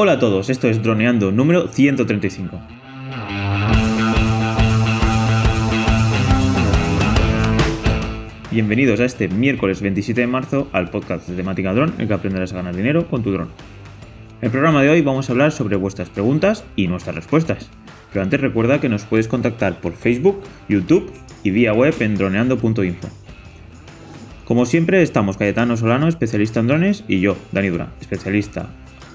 Hola a todos, esto es Droneando número 135. Bienvenidos a este miércoles 27 de marzo al podcast de temática dron en que aprenderás a ganar dinero con tu dron. En el programa de hoy vamos a hablar sobre vuestras preguntas y nuestras respuestas. Pero antes recuerda que nos puedes contactar por Facebook, YouTube y vía web en droneando.info. Como siempre estamos Cayetano Solano, especialista en drones, y yo, Dani Dura, especialista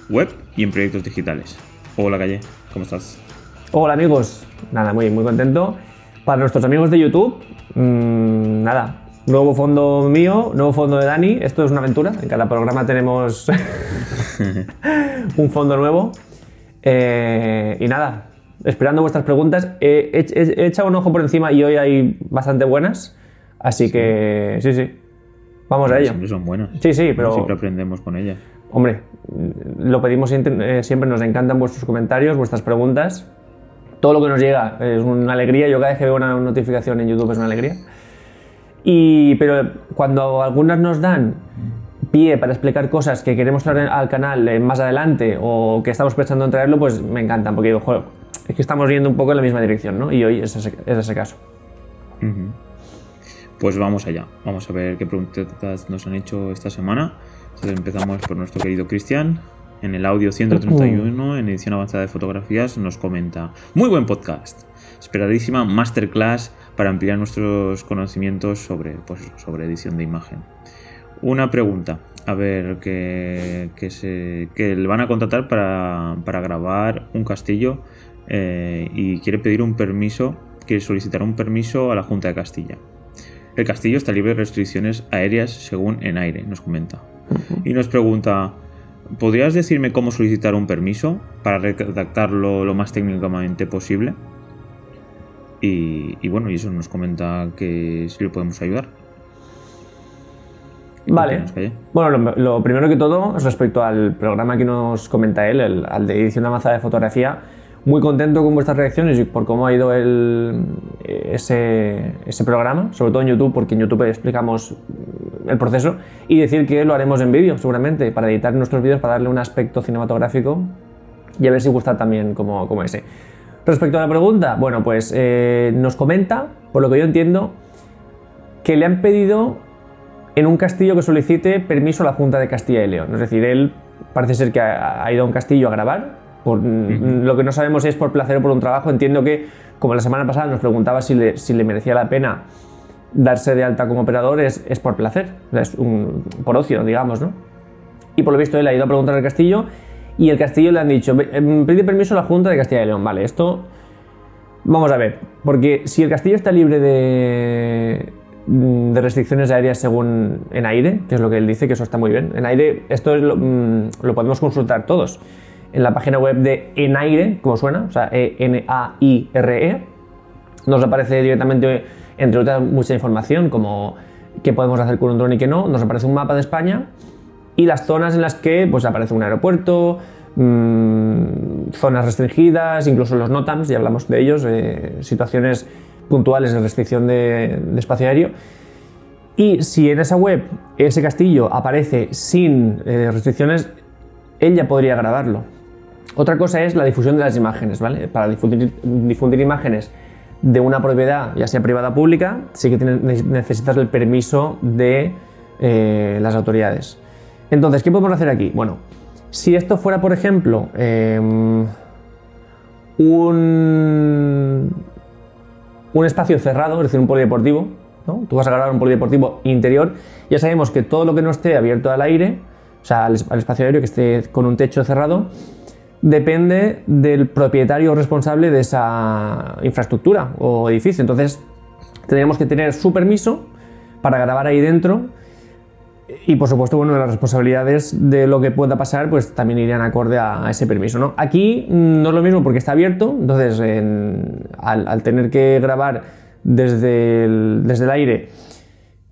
web y en proyectos digitales. Hola Calle, ¿cómo estás? Hola amigos, nada, muy, muy contento. Para nuestros amigos de YouTube, mmm, nada, nuevo fondo mío, nuevo fondo de Dani, esto es una aventura, en cada programa tenemos un fondo nuevo. Eh, y nada, esperando vuestras preguntas, he, he, he, echado un ojo por encima y hoy hay bastante buenas, así que sí, sí, vamos a ello. Siempre son buenas. Sí, sí, pero... Siempre aprendemos con ellas. Hombre, lo pedimos eh, siempre, nos encantan vuestros comentarios, vuestras preguntas. Todo lo que nos llega es una alegría. Yo cada vez que veo una notificación en YouTube es una alegría. Y, pero cuando algunas nos dan pie para explicar cosas que queremos traer al canal eh, más adelante o que estamos pensando en traerlo, pues me encantan, porque digo, es que estamos yendo un poco en la misma dirección, ¿no? Y hoy es ese, es ese caso. Pues vamos allá, vamos a ver qué preguntas nos han hecho esta semana. Entonces empezamos por nuestro querido Cristian. En el audio 131, en edición avanzada de fotografías, nos comenta: Muy buen podcast. Esperadísima masterclass para ampliar nuestros conocimientos sobre, pues, sobre edición de imagen. Una pregunta. A ver, que, que, se, que le van a contratar para, para grabar un castillo eh, y quiere pedir un permiso, quiere solicitar un permiso a la Junta de Castilla. El castillo está libre de restricciones aéreas según en aire, nos comenta. Y nos pregunta, ¿podrías decirme cómo solicitar un permiso para redactarlo lo más técnicamente posible? Y, y, bueno, y eso nos comenta que si le podemos ayudar. Vale. Bueno, lo, lo, primero que todo, respecto al programa que nos comenta él, el, al de edición avanzada de fotografía, muy contento con vuestras reacciones y por cómo ha ido el, ese, ese, programa, sobre todo en YouTube, porque en YouTube explicamos el proceso, y decir que lo haremos en vídeo, seguramente, para editar nuestros vídeos, para darle un aspecto cinematográfico y a ver si gusta también como, como ese. Respecto a la pregunta, bueno, pues eh, nos comenta, por lo que yo entiendo, que le han pedido en un castillo que solicite permiso a la Junta de Castilla y León. Es decir, él parece ser que ha, ha ido a un castillo a grabar, por. Lo que no sabemos es por placer o por un trabajo. Entiendo que, como la semana pasada nos preguntaba si le, si le merecía la pena darse de alta como operador, es, es por placer, es un, por ocio, digamos, ¿no? Y por lo visto él ha ido a preguntar al castillo y el castillo le han dicho, pide permiso a la Junta de Castilla y León. Vale, esto vamos a ver, porque si el castillo está libre de, de restricciones aéreas según en aire, que es lo que él dice, que eso está muy bien. En aire, esto lo, lo podemos consultar todos en la página web de Enaire, como suena, o sea, E-N-A-I-R-E, -E, nos aparece directamente, entre otras, mucha información, como qué podemos hacer con un dron y qué no, nos aparece un mapa de España y las zonas en las que pues, aparece un aeropuerto, mmm, zonas restringidas, incluso los NOTAMs, ya hablamos de ellos, eh, situaciones puntuales de restricción de, de espacio aéreo. Y si en esa web ese castillo aparece sin eh, restricciones, él ya podría grabarlo. Otra cosa es la difusión de las imágenes, ¿vale? Para difundir, imágenes de una propiedad, ya sea privada o pública, sí que necesitas el permiso de eh, las autoridades. Entonces, ¿qué podemos hacer aquí? Bueno, si esto fuera, por ejemplo, un, un espacio cerrado, es decir, un polideportivo, ¿no? Tú vas a grabar un polideportivo interior, ya sabemos que todo lo que no esté abierto al aire, o sea, al, al espacio aéreo que esté con un techo cerrado, depende del propietario responsable de esa infraestructura o edificio. Entonces, tendríamos que tener su permiso para grabar ahí dentro y, por supuesto, bueno, las responsabilidades de lo que pueda pasar, pues también irían acorde a, ese permiso. ¿no? Aquí no es lo mismo porque está abierto, entonces, en, al, tener que grabar desde desde el aire,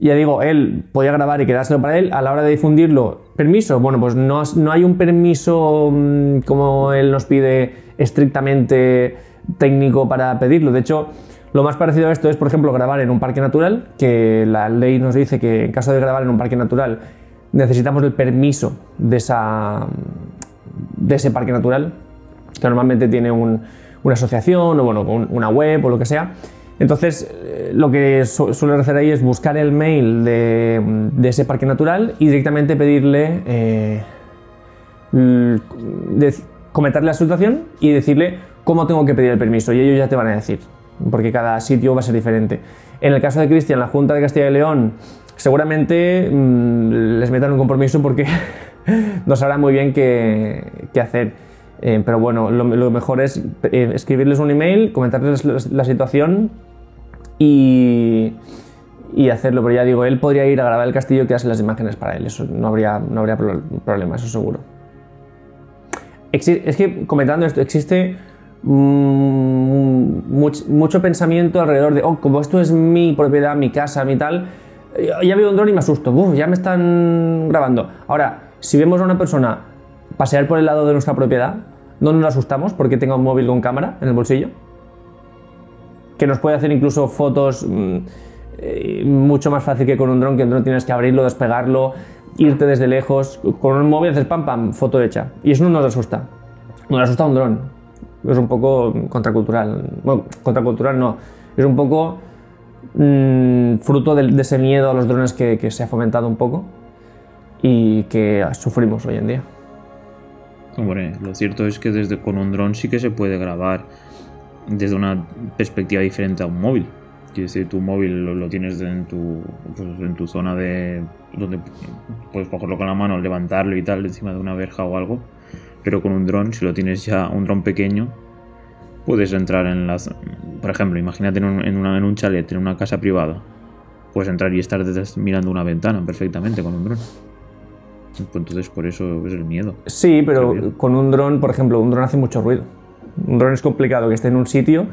ya digo, él podía grabar y quedárselo para él. A la hora de difundirlo, permiso. Bueno, pues no, no hay un permiso mmm, como él nos pide estrictamente técnico para pedirlo. De hecho, lo más parecido a esto es, por ejemplo, grabar en un parque natural, que la ley nos dice que en caso de grabar en un parque natural necesitamos el permiso de esa, de ese parque natural, que normalmente tiene una asociación o bueno, una web o lo que sea. Entonces, eh, lo que suele hacer ahí es buscar el mail de, ese parque natural y directamente pedirle, eh, comentarle la situación y decirle cómo tengo que pedir el permiso. Y ellos ya te van a decir, porque cada sitio va a ser diferente. En el caso de Cristian, la Junta de Castilla y León seguramente mm, les metan un compromiso porque no sabrán muy bien qué, hacer. Eh, pero bueno, lo, mejor es eh, escribirles un email, comentarles la, situación y, y, hacerlo. Pero ya digo, él podría ir a grabar el castillo que hace las imágenes para él. Eso no habría, no habría problema, eso seguro. es que comentando esto, existe mm, mucho, pensamiento alrededor de, oh, como esto es mi propiedad, mi casa, mi tal, ya veo un dron y me asusto, Uf, ya me están grabando. Ahora, si vemos a una persona pasear por el lado de nuestra propiedad, no nos asustamos porque tenga un móvil con cámara en el bolsillo, que nos puede hacer incluso fotos mm, eh, mucho más fácil que con un dron, que un dron tienes que abrirlo, despegarlo, irte desde lejos. Con un móvil haces pam pam, foto hecha. Y eso no nos asusta. Nos asusta un dron. Es un poco contracultural. Bueno, contracultural no. Es un poco mm, fruto de, ese miedo a los drones que se ha fomentado un poco y que sufrimos hoy en día. Hombre, lo cierto es que desde con un dron sí que se puede grabar desde una perspectiva diferente a un móvil. Quiere decir, tu móvil lo, tienes en tu, pues, en tu zona de donde puedes cogerlo con la mano, levantarlo y tal encima de una verja o algo. Pero con un dron, si lo tienes ya un dron pequeño, puedes entrar en las... Por ejemplo, imagínate en un, en, en un chalet, en una casa privada. Puedes entrar y estar mirando una ventana perfectamente con un dron. Pues entonces por eso es el miedo. Sí, pero con un dron, por ejemplo, un dron hace mucho ruido. Un dron es complicado que esté en un sitio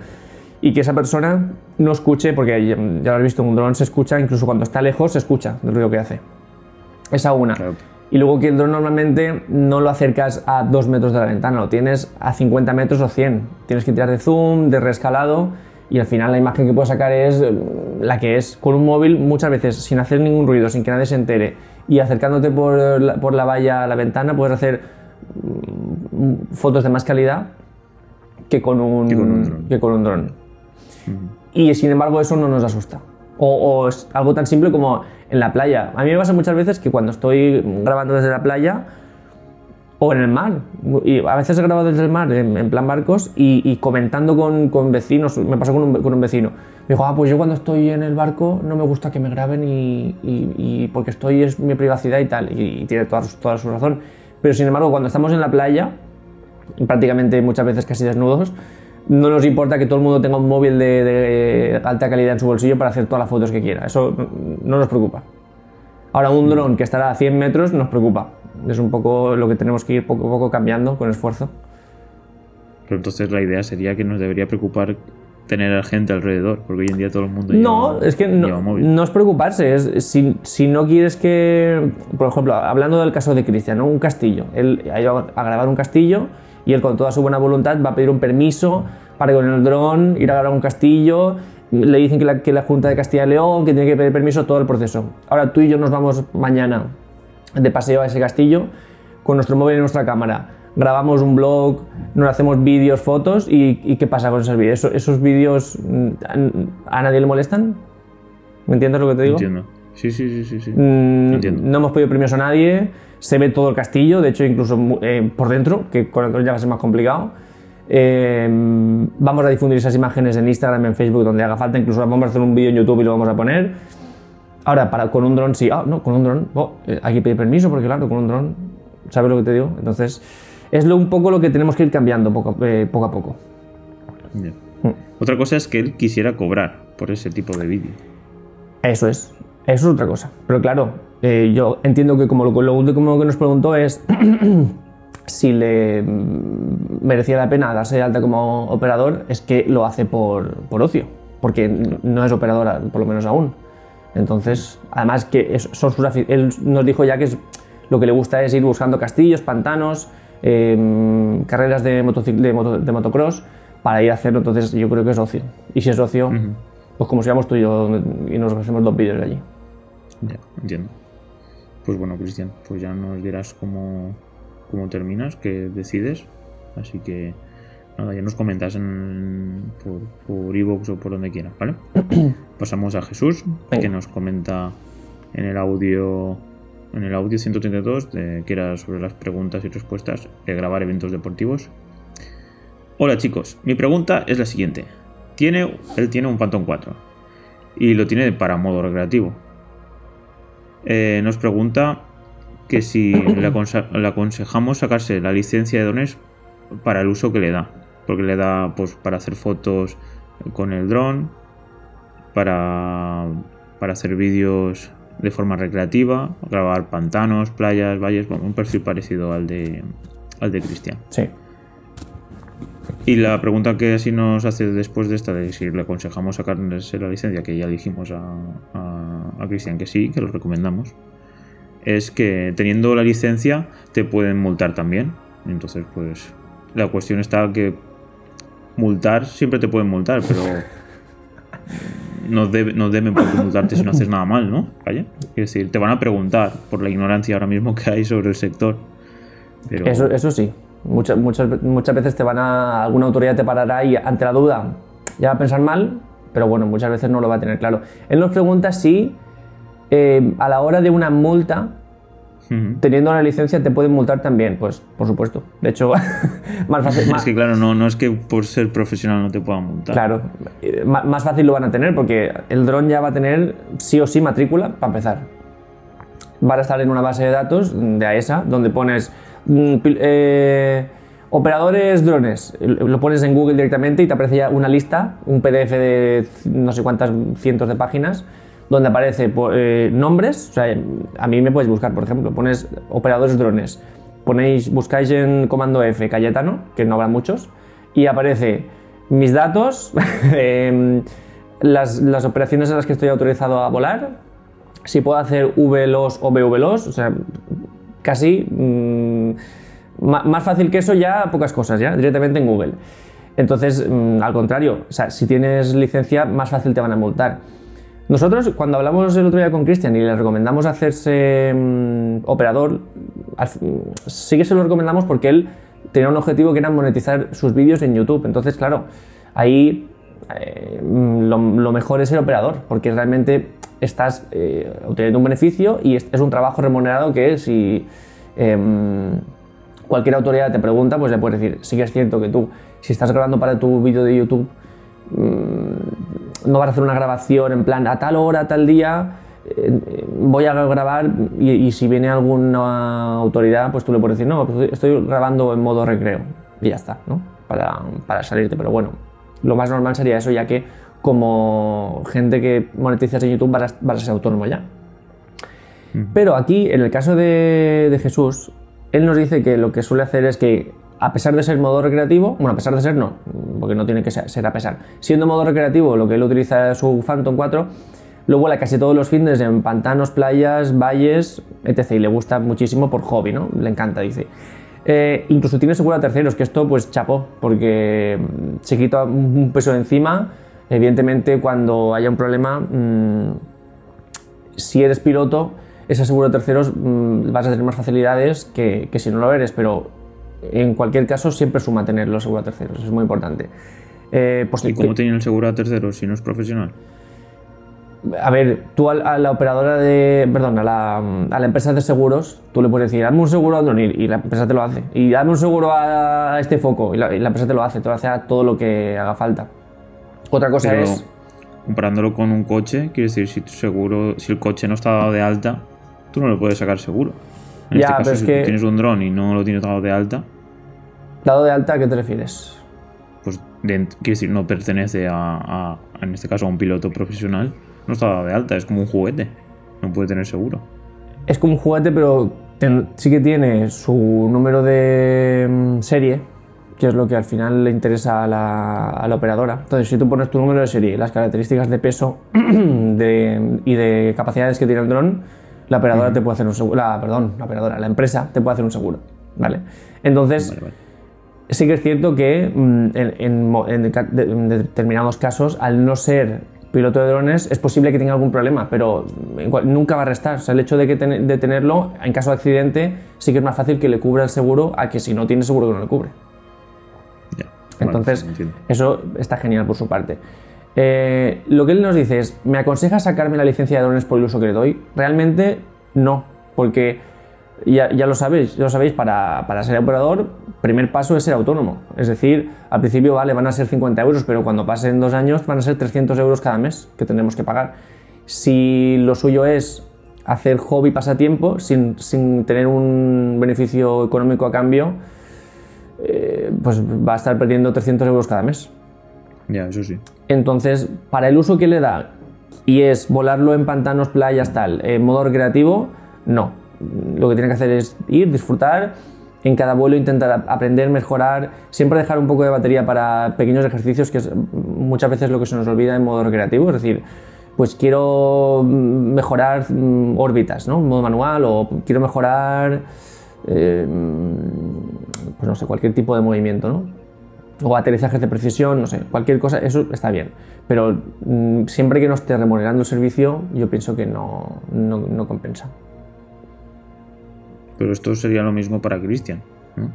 y que esa persona no escuche, porque ya, lo has visto, un dron se escucha, incluso cuando está lejos se escucha el ruido que hace. Esa una. Y luego que el dron normalmente no lo acercas a dos metros de la ventana, lo tienes a 50 metros o 100. Tienes que tirar de zoom, de rescalado y al final la imagen que puedes sacar es la que es. Con un móvil muchas veces sin hacer ningún ruido, sin que nadie se entere y acercándote por la, por la valla a la ventana puedes hacer mm, fotos de más calidad que con un, que con un dron. Y sin embargo eso no nos asusta. O, o, es algo tan simple como en la playa. A mí me pasa muchas veces que cuando estoy grabando desde la playa o en el mar, y a veces he grabado desde el mar en, plan barcos y, comentando con, con, vecinos, me pasó con un, con un vecino me dijo, ah, pues yo cuando estoy en el barco no me gusta que me graben y, porque estoy es mi privacidad y tal, y, tiene toda, toda, su razón. Pero sin embargo, cuando estamos en la playa, prácticamente muchas veces casi desnudos, no nos importa que todo el mundo tenga un móvil de, alta calidad en su bolsillo para hacer todas las fotos que quiera. Eso no nos preocupa. Ahora, un dron que estará a 100 metros nos preocupa. Es un poco lo que tenemos que ir poco a poco cambiando con esfuerzo. Pero entonces la idea sería que nos debería preocupar tener a gente alrededor, porque hoy en día todo el mundo No, es que no, no, es preocuparse, es si, si, no quieres que, por ejemplo, hablando del caso de Cristian, un castillo, él ha ido a grabar un castillo y él con toda su buena voluntad va a pedir un permiso para con el dron ir a grabar un castillo, le dicen que la, que la Junta de Castilla y León, que tiene que pedir permiso, todo el proceso. Ahora tú y yo nos vamos mañana de paseo a ese castillo con nuestro móvil y nuestra cámara grabamos un blog, nos hacemos vídeos, fotos y, ¿qué pasa con esos vídeos? ¿Esos, vídeos mm, a, nadie le molestan? ¿Me entiendes lo que te digo? Entiendo. Sí, sí, sí, sí. sí. Mm, no hemos pedido premios a nadie, se ve todo el castillo, de hecho incluso eh, por dentro, que con el ya va a ser más complicado. Eh, vamos a difundir esas imágenes en Instagram, en Facebook, donde haga falta, incluso vamos a hacer un vídeo en YouTube y lo vamos a poner. Ahora, para, con un dron sí, ah, no, con un dron, oh, eh, hay que pedir permiso porque claro, con un dron, ¿sabes lo que te digo? Entonces, es lo, un poco lo que tenemos que ir cambiando poco, eh, poco a poco. Mm. Otra cosa es que él quisiera cobrar por ese tipo de vídeo. Eso es, eso es otra cosa. Pero claro, eh, yo entiendo que como lo, lo último que nos preguntó es si le merecía la pena darse de alta como operador, es que lo hace por, por ocio, porque no es operadora, por lo menos aún. Entonces, además que son sus él nos dijo ya que lo que le gusta es ir buscando castillos, pantanos, Em, carreras de, de, motocross para ir a hacerlo, entonces yo creo que es ocio. Y si es ocio, pues como si vamos tú y yo y nos hacemos dos vídeos de allí. Ya, entiendo. Pues bueno, Cristian, pues ya nos dirás cómo, cómo terminas, qué decides. Así que nada, ya nos comentas en, por, por o por donde quieras, ¿vale? Pasamos a Jesús, Venga. que nos comenta en el audio en el audio 132, de, que era sobre las preguntas y respuestas de grabar eventos deportivos. Hola chicos, mi pregunta es la siguiente. Tiene, él tiene un Phantom 4 y lo tiene para modo recreativo. Eh, nos pregunta que si le, aconse- le aconsejamos sacarse la licencia de drones para el uso que le da. Porque le da pues, para hacer fotos con el dron, para, para hacer vídeos de forma recreativa, grabar pantanos, playas, valles, bueno, un perfil parecido al de, al de Cristian. Sí. Y la pregunta que así nos hace después de esta, de si le aconsejamos sacarse la licencia, que ya dijimos a, a, a Cristian que sí, que lo recomendamos, es que teniendo la licencia te pueden multar también. Entonces, pues la cuestión está que multar siempre te pueden multar, pero no, debe- no deben por multarte si no haces nada mal, ¿no? Vaya. Es decir, te van a preguntar por la ignorancia ahora mismo que hay sobre el sector. Pero Eso, eso sí. Muchas, muchas, muchas veces te van a. alguna autoridad te parará y ante la duda ya va a pensar mal, pero bueno, muchas veces no lo va a tener claro. Él nos pregunta si eh, a la hora de una multa. Teniendo la licencia, te pueden multar también. Pues por supuesto. De hecho, más fácil. más- Es que claro, no, no es que por ser profesional no te puedan multar. Claro, eh, más fácil lo van a tener porque el dron ya va a tener sí o sí matrícula para empezar. Van a estar en una base de datos de AESA donde pones mm, eh, operadores drones. Lo pones en Google directamente y te aparece ya una lista, un PDF de no sé cuántas cientos de páginas donde aparece eh, nombres. O sea, a mí me puedes buscar, por ejemplo, pones operadores drones. Ponéis, buscáis en comando F Cayetano, que no habrá muchos, y aparece mis datos, em, las, las operaciones a las que estoy autorizado a volar, si puedo hacer VLOS o VVLOS, o sea, casi mm, más fácil que eso ya pocas cosas, ya directamente en Google. Entonces, mm, al contrario, o sea, si tienes licencia, más fácil te van a multar. Nosotros, cuando hablamos el otro día con Cristian y le recomendamos hacerse mm, operador, sí que se lo recomendamos porque él tenía un objetivo que era monetizar sus vídeos en YouTube. Entonces, claro, ahí eh, lo, mejor es ser operador, porque realmente estás eh, obteniendo un beneficio y es, es un trabajo remunerado que si em, cualquier autoridad te pregunta, pues le puedes decir, sí que es cierto que tú, si estás grabando para tu vídeo de YouTube, mm, no vas a hacer una grabación en plan a tal hora, a tal día, eh, voy a grabar y, y si viene alguna autoridad, pues tú le puedes decir, no, pues estoy grabando en modo recreo y ya está, ¿no? Para, para salirte, pero bueno, lo más normal sería eso, ya que como gente que monetizas en YouTube vas a, vas a ser autónomo ya. Pero aquí, en el caso de, de Jesús, él nos dice que lo que suele hacer es que, a pesar de ser modo recreativo, bueno, a pesar de ser no, porque no tiene que ser, a pesar, siendo modo recreativo, lo que él utiliza es su Phantom 4, lo vuela casi todos los fines en pantanos, playas, valles, etc. Y le gusta muchísimo por hobby, ¿no? Le encanta, dice. Eh, incluso tiene seguro a terceros, que esto pues chapó, porque mm, se quita un peso de encima. Evidentemente, cuando haya un problema, mm, si eres piloto, ese seguro de terceros mm, vas a tener más facilidades que, que si no lo eres, pero en cualquier caso siempre suma tener los seguros de terceros, es muy importante. Eh, pues, ¿Y cómo tiene el seguro a terceros si no es profesional? a ver, tú a, la operadora de. Perdón, a la, a la empresa de seguros, tú le puedes decir, hazme un seguro a Andronir y la empresa te lo hace. Y hazme un seguro a este foco y la, y la empresa te lo hace, te lo hace a todo lo que haga falta. Otra cosa Pero es. comparándolo con un coche, quiere decir, si tu seguro, si el coche no está dado de alta, tú no le puedes sacar seguro. En Ya, este caso, pero es si que- tú tienes un dron y no lo tienes dado de alta, ¿Dado de alta a qué te refieres? pues de- quiere decir, no pertenece a, a- en este caso, a un piloto profesional, no está dado de alta, es como un juguete, no puede tener seguro. Es como un juguete, pero ten- sí que tiene su número de mm, serie, que es lo que al final le interesa a la, a la operadora. Entonces, si tú pones tu número de serie, las características de peso de- y de capacidades que tiene el dron, la operadora te puede hacer un seguro. La, perdón, la operadora, la empresa te puede hacer un seguro. ¿Vale? Entonces, Vale, vale. sí que es cierto que mm, en, en en determinados casos, al no ser piloto de drones, es posible que tenga algún problema, pero nunca va a restar. O sea, el hecho de, que ten- de tenerlo, en caso de accidente, sí que es más fácil que le cubra el seguro a que si no tiene seguro que no le cubre. Ya. Entonces, eso está genial por su parte. Eh, lo que él nos dice es, ¿me aconseja sacarme la licencia de drones por el uso que le doy? Realmente no, porque ya, lo sabéis, ya lo sabéis, para, para ser operador, primer paso es ser autónomo. Es decir, al principio vale, van a ser 50 euros, pero cuando pasen dos años van a ser 300 euros cada mes que tendremos que pagar. Si lo suyo es hacer hobby pasatiempo sin, sin tener un beneficio económico a cambio, eh, pues va a estar perdiendo 300 euros cada mes. Ya, eso sí. Entonces, para el uso que le da, y es volarlo en pantanos, playas, tal, en modo recreativo, no. Lo que tiene que hacer es ir, disfrutar, en cada vuelo intentar ap- aprender, mejorar, siempre dejar un poco de batería para pequeños ejercicios, que es muchas veces lo que se nos olvida en modo recreativo, es decir, pues quiero mm, mejorar mm, órbitas, ¿no? En modo manual, o quiero mejorar, eh, mm, pues no sé, cualquier tipo de movimiento, ¿no? O aterrizajes de precisión, no sé, cualquier cosa, eso está bien. Pero mm, siempre que no esté remunerando el servicio, yo pienso que no, no, no compensa. Pero esto sería lo mismo para Cristian. ¿no?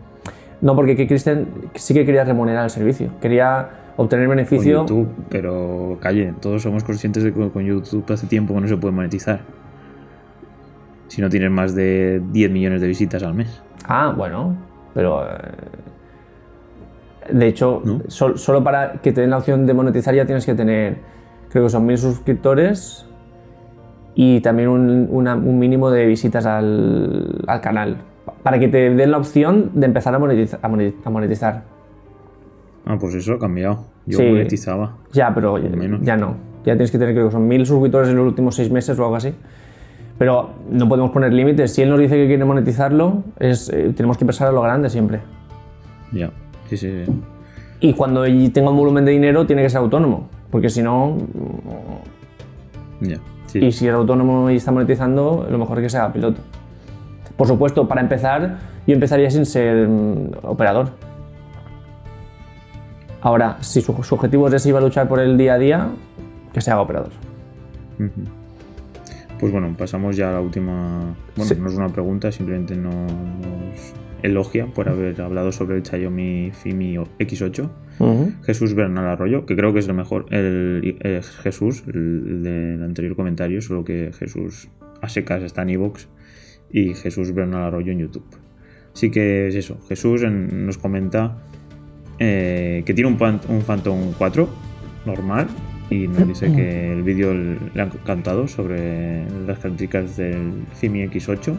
No, porque que Christian sí que quería remunerar el servicio, quería obtener Con beneficio. YouTube, pero calle, todos somos conscientes de que con YouTube hace tiempo que no se puede monetizar. Si no tienes más de 10 millones de visitas al mes. Ah, bueno, pero. eh, De hecho, ¿No? sol- solo para que te den la opción de monetizar ya tienes que tener, creo que son mil suscriptores y también un, una- un mínimo de visitas al, al canal. Para que te den la opción de empezar a monetiza- a moneti- a monetizar. Ah, pues eso ha cambiado. Yo Sí. monetizaba. Ya, pero ya, ya no. Ya tienes que tener, creo que son mil suscriptores en los últimos seis meses o algo así. Pero no podemos poner límites. Si él nos dice que quiere monetizarlo, es, eh, tenemos que pensar a lo grande siempre. Ya. Sí, sí. sí. Y cuando tenga un volumen de dinero, tiene que ser autónomo. Porque si no. Sí. y si es autónomo y está monetizando, lo mejor es que sea piloto. Por supuesto, para empezar, yo empezaría sin ser mm, operador. Ahora, si su, su objetivo es ese va a luchar por el día a día, que se haga operador. Pues bueno, pasamos ya a la última. Bueno, Sí. no es una pregunta, simplemente no- nos elogia por haber hablado sobre el Xiaomi Fimi X8. Ujú. Jesús Bernal Arroyo, que creo que es el mejor, el, eh, Jesús, el del anterior comentario, solo que Jesús a secas está en iVoox y Jesús Bernal Arroyo en YouTube. Así que es eso, Jesús en- nos comenta eh, que tiene un, pan- un Phantom 4 normal y nos dice que el vídeo le ha encantado sobre las características del Fimi X8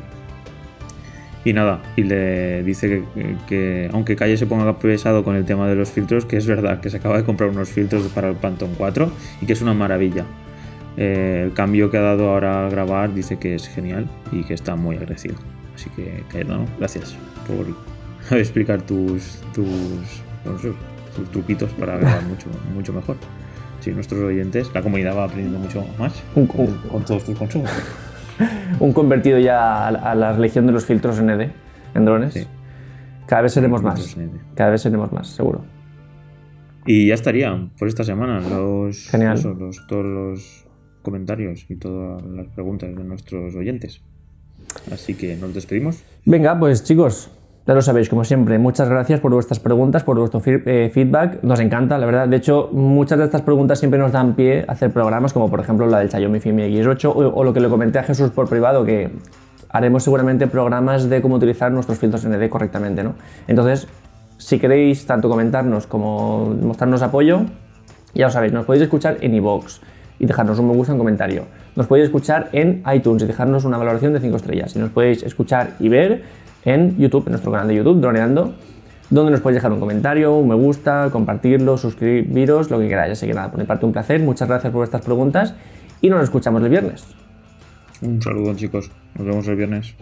y nada, y le dice que, que aunque Calle se ponga pesado con el tema de los filtros, que es verdad que se acaba de comprar unos filtros para el Phantom 4 y que es una maravilla. Eh, el cambio que ha dado ahora al grabar dice que es genial y que está muy agradecido. Así que, Cayetano, gracias por explicar tus, tus, no sé, tus truquitos para grabar mucho, mucho mejor. Sí, nuestros oyentes, la comunidad va aprendiendo mucho más con, un- con todos tus consejos. Un convertido ya a, a la religión de los filtros ND en drones. Sí. Cada vez seremos más. Cada vez seremos más, seguro. Y ya estaría por esta semana los, Genial. eso, los- todos los comentarios y todas las preguntas de nuestros oyentes. Así que nos despedimos. Venga, pues chicos, ya lo sabéis, como siempre, muchas gracias por vuestras preguntas, por vuestro eh, feedback. Nos encanta, la verdad. De hecho, muchas de estas preguntas siempre nos dan pie a hacer programas, como por ejemplo la del Xiaomi Fimi X8 o, o lo que le comenté a Jesús por privado, que haremos seguramente programas de cómo utilizar nuestros filtros ND correctamente, ¿no? Entonces, si queréis tanto comentarnos como mostrarnos apoyo, ya lo sabéis, nos podéis escuchar en iVoox y dejarnos un me gusta en comentario. Nos podéis escuchar en iTunes y dejarnos una valoración de 5 estrellas. Y nos podéis escuchar y ver en YouTube, en nuestro canal de YouTube, Droneando, donde nos podéis dejar un comentario, un me gusta, compartirlo, suscribiros, lo que queráis. Así que nada, por mi parte un placer, muchas gracias por vuestras preguntas y nos escuchamos el viernes. Un saludo chicos. Nos vemos el viernes.